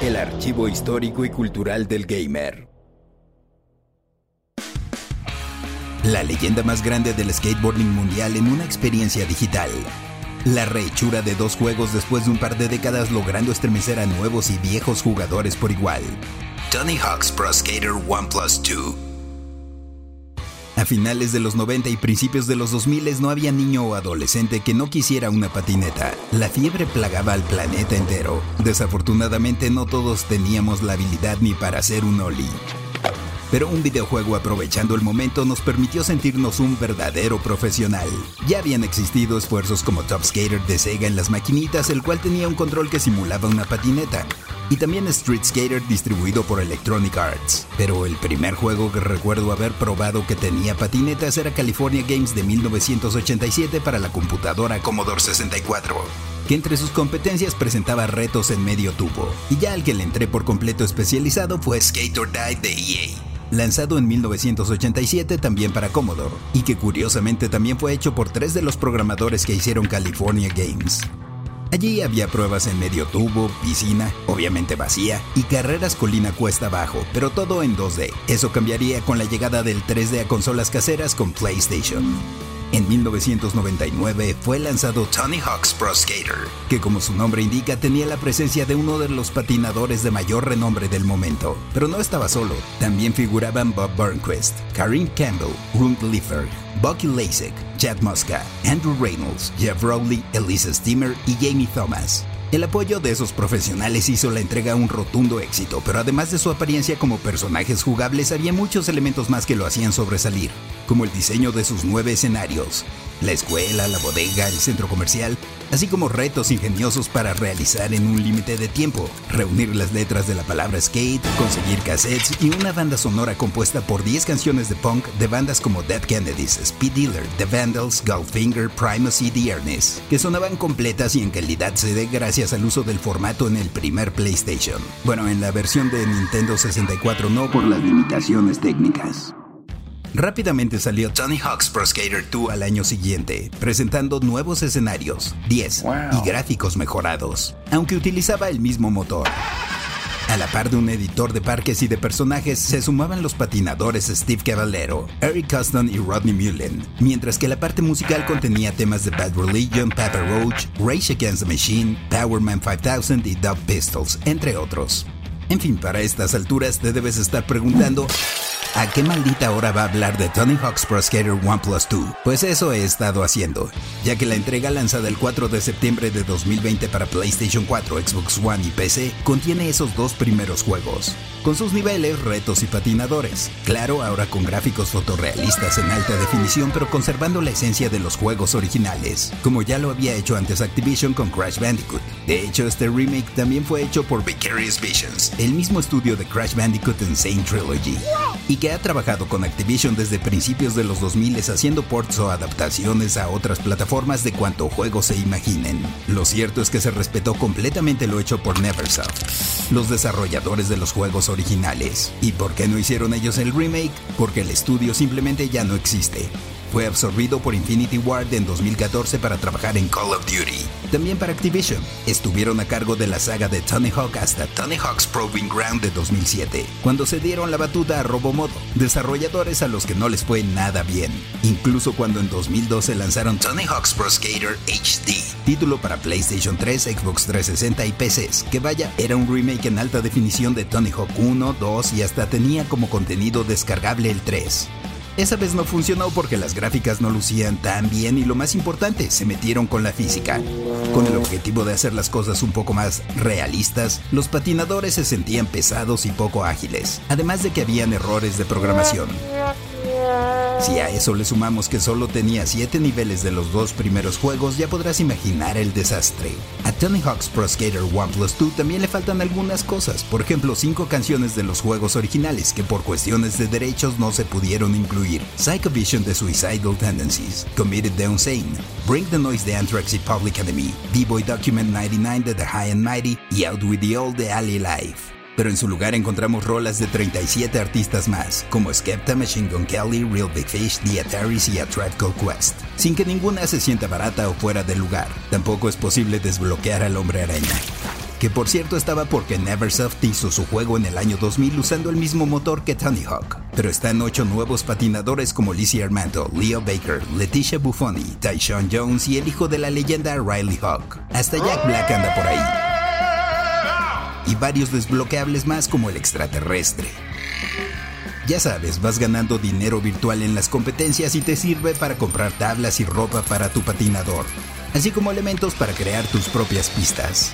El archivo histórico y cultural del gamer. La leyenda más grande del skateboarding mundial en una experiencia digital. La rehechura de dos juegos después de un par de décadas logrando estremecer a nuevos y viejos jugadores por igual. Tony Hawk's Pro Skater 1 Plus 2. A finales de los 90 y principios de los 2000 no había niño o adolescente que no quisiera una patineta. La fiebre plagaba al planeta entero. Desafortunadamente no todos teníamos la habilidad ni para hacer un ollie. Pero un videojuego aprovechando el momento nos permitió sentirnos un verdadero profesional. Ya habían existido esfuerzos como Top Skater de Sega en las maquinitas, el cual tenía un control que simulaba una patineta. Y también Street Skater distribuido por Electronic Arts. Pero el primer juego que recuerdo haber probado que tenía patinetas era California Games de 1987 para la computadora Commodore 64 que entre sus competencias presentaba retos en medio tubo, y ya al que le entré por completo especializado fue Skate or Die de EA lanzado en 1987 también para Commodore, y que curiosamente también fue hecho por tres de los programadores que hicieron California Games. Allí había pruebas en medio tubo, piscina, obviamente vacía, y carreras colina cuesta abajo, pero todo en 2D. Eso cambiaría con la llegada del 3D a consolas caseras con PlayStation. En 1999 fue lanzado Tony Hawk's Pro Skater, que como su nombre indica tenía la presencia de uno de los patinadores de mayor renombre del momento. Pero no estaba solo, también figuraban Bob Burnquist, Karim Campbell, Rund Liefeld, Bucky Lasek, Chad Muska, Andrew Reynolds, Jeff Rowley, Elisa Steamer y Jamie Thomas. El apoyo de esos profesionales hizo la entrega un rotundo éxito, pero además de su apariencia como personajes jugables, había muchos elementos más que lo hacían sobresalir, como el diseño de sus nueve escenarios, la escuela, la bodega, el centro comercial, así como retos ingeniosos para realizar en un límite de tiempo, reunir las letras de la palabra skate, conseguir cassettes y una banda sonora compuesta por 10 canciones de punk de bandas como Dead Kennedys, Speed Dealer, The Vandals, Goldfinger, Primus y The Ernest, que sonaban completas y en calidad CD gracias al uso del formato en el primer PlayStation. Bueno, en la versión de Nintendo 64 no por las limitaciones técnicas. Rápidamente salió Tony Hawk's Pro Skater 2 al año siguiente, presentando nuevos escenarios, 10 y gráficos mejorados, aunque utilizaba el mismo motor. A la par de un editor de parques y de personajes, se sumaban los patinadores Steve Cavallero, Eric Custon y Rodney Mullen, mientras que la parte musical contenía temas de Bad Religion, Papa Roach, Rage Against the Machine, Powerman 5000 y Dove Pistols, entre otros. En fin, para estas alturas te debes estar preguntando ¿A qué maldita hora va a hablar de Tony Hawk's Pro Skater 1 Plus 2? Pues eso he estado haciendo, ya que la entrega lanzada el 4 de septiembre de 2020 para PlayStation 4, Xbox One y PC contiene esos dos primeros juegos, con sus niveles, retos y patinadores. Claro, ahora con gráficos fotorrealistas en alta definición, pero conservando la esencia de los juegos originales, como ya lo había hecho antes Activision con Crash Bandicoot. De hecho, este remake también fue hecho por Vicarious Visions, el mismo estudio de Crash Bandicoot Insane Trilogy y que ha trabajado con Activision desde principios de los 2000 haciendo ports o adaptaciones a otras plataformas de cuanto juegos se imaginen. Lo cierto es que se respetó completamente lo hecho por Neversoft, los desarrolladores de los juegos originales. ¿Y por qué no hicieron ellos el remake? Porque el estudio simplemente ya no existe. Fue absorbido por Infinity Ward en 2014 para trabajar en Call of Duty. También para Activision. Estuvieron a cargo de la saga de Tony Hawk hasta Tony Hawk's Proving Ground de 2007, cuando se dieron la batuta a Robomodo, desarrolladores a los que no les fue nada bien. Incluso cuando en 2012 lanzaron Tony Hawk's Pro Skater HD, título para PlayStation 3, Xbox 360 y PCs, que vaya, era un remake en alta definición de Tony Hawk 1, 2 y hasta tenía como contenido descargable el 3. Esa vez no funcionó porque las gráficas no lucían tan bien y lo más importante, se metieron con la física. Con el objetivo de hacer las cosas un poco más realistas, los patinadores se sentían pesados y poco ágiles, además de que habían errores de programación. Si a eso le sumamos que solo tenía 7 niveles de los dos primeros juegos, ya podrás imaginar el desastre. A Tony Hawk's Pro Skater 1 Plus 2 también le faltan algunas cosas, por ejemplo 5 canciones de los juegos originales que por cuestiones de derechos no se pudieron incluir. Psycho Vision de Suicidal Tendencies, Committed the Insane, Bring the Noise de Anthrax y Public Enemy, D-Boy Document 99 de The High and Mighty y Out With The Old de Ali Life pero en su lugar encontramos rolas de 37 artistas más, como Skepta, Machine Gun Kelly, Real Big Fish, The Ataris y A Tribe Called Quest, sin que ninguna se sienta barata o fuera de lugar. Tampoco es posible desbloquear al hombre araña. que por cierto estaba porque Neversoft hizo su juego en el año 2000 usando el mismo motor que Tony Hawk. Pero están ocho nuevos patinadores como Lizzie Armando, Leo Baker, Leticia Buffoni, Tyshawn Jones y el hijo de la leyenda Riley Hawk. Hasta Jack Black anda por ahí. Y varios desbloqueables más como el extraterrestre. Ya sabes, vas ganando dinero virtual en las competencias y te sirve para comprar tablas y ropa para tu patinador, así como elementos para crear tus propias pistas.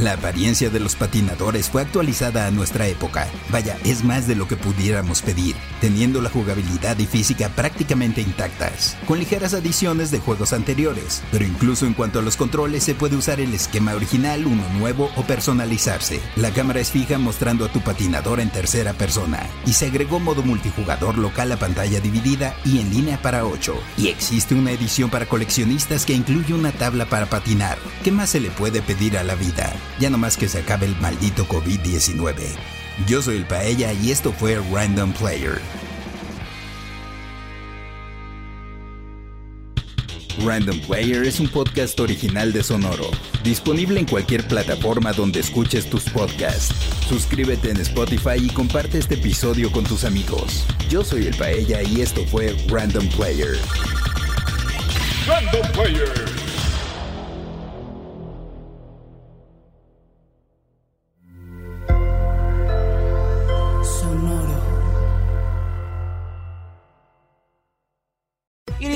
La apariencia de los patinadores fue actualizada a nuestra época. Vaya, es más de lo que pudiéramos pedir, teniendo la jugabilidad y física prácticamente intactas, con ligeras adiciones de juegos anteriores, pero incluso en cuanto a los controles se puede usar el esquema original, uno nuevo o personalizarse. La cámara es fija mostrando a tu patinador en tercera persona, y se agregó modo multijugador local a pantalla dividida y en línea para 8. Y existe una edición para coleccionistas que incluye una tabla para patinar. ¿Qué más se le puede pedir a la vida? Ya no más que se acabe el maldito COVID-19. Yo soy el Paella y esto fue Random Player. Random Player es un podcast original de Sonoro, disponible en cualquier plataforma donde escuches tus podcasts. Suscríbete en Spotify y comparte este episodio con tus amigos. Yo soy el Paella y esto fue Random Player. Random Player.